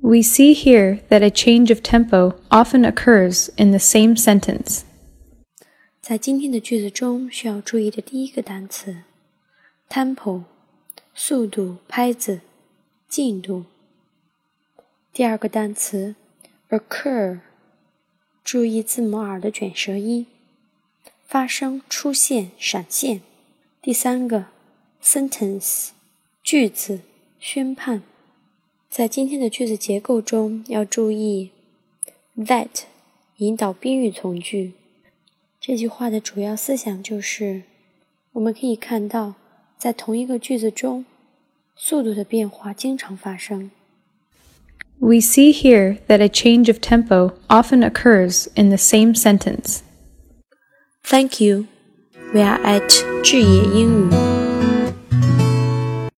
We see here that a change of tempo often occurs in the same sentence. 在今天的句子中需要注意的第一个单词，tempo，速度、拍子、进度。第二个单词，occur，注意字母 r 的卷舌音，发生、出现、闪现。第三个 ，sentence，句子、宣判。在今天的句子结构中，要注意 that 引导宾语从句。这句话的主要思想就是，我们可以看到，在同一个句子中，速度的变化经常发生。We see here that a change of tempo often occurs in the same sentence. Thank you. We are at 智野英语。